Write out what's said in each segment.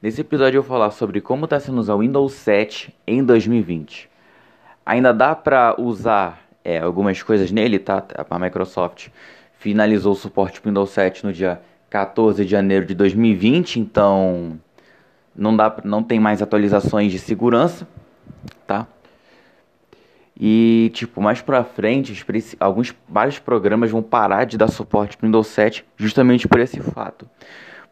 Nesse episódio eu vou falar sobre como está sendo usar o Windows 7 em 2020. Ainda dá para usar é, algumas coisas nele, tá? A Microsoft finalizou o suporte para o Windows 7 no dia 14 de janeiro de 2020, então não dá, não tem mais atualizações de segurança, tá? E tipo, mais pra frente, alguns vários programas vão parar de dar suporte para o Windows 7 justamente por esse fato.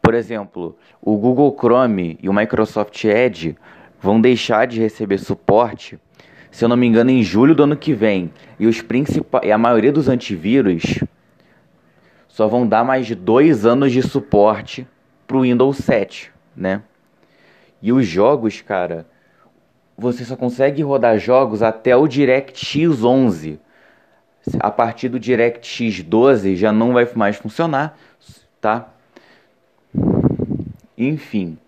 Por exemplo, o Google Chrome e o Microsoft Edge vão deixar de receber suporte, se eu não me engano, em julho do ano que vem. E os principais, a maioria dos antivírus só vão dar mais de dois anos de suporte para o Windows 7, né? E os jogos, cara, você só consegue rodar jogos até o DirectX 11. A partir do DirectX 12 já não vai mais funcionar, tá? Enfim.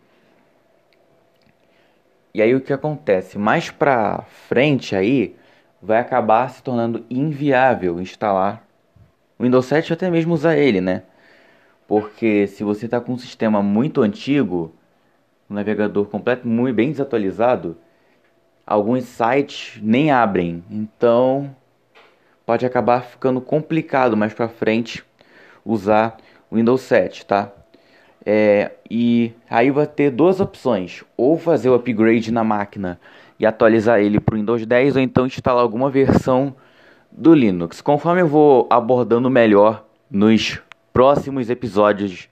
E aí o que acontece? Mais pra frente aí vai acabar se tornando inviável instalar o Windows 7 ou até mesmo usar ele, né? Porque se você está com um sistema muito antigo, um navegador completo muito bem desatualizado, alguns sites nem abrem. Então pode acabar ficando complicado mais para frente usar o Windows 7, tá? É, e aí vai ter duas opções: ou fazer o upgrade na máquina e atualizar ele para o Windows 10, ou então instalar alguma versão do Linux. Conforme eu vou abordando melhor nos próximos episódios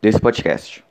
desse podcast.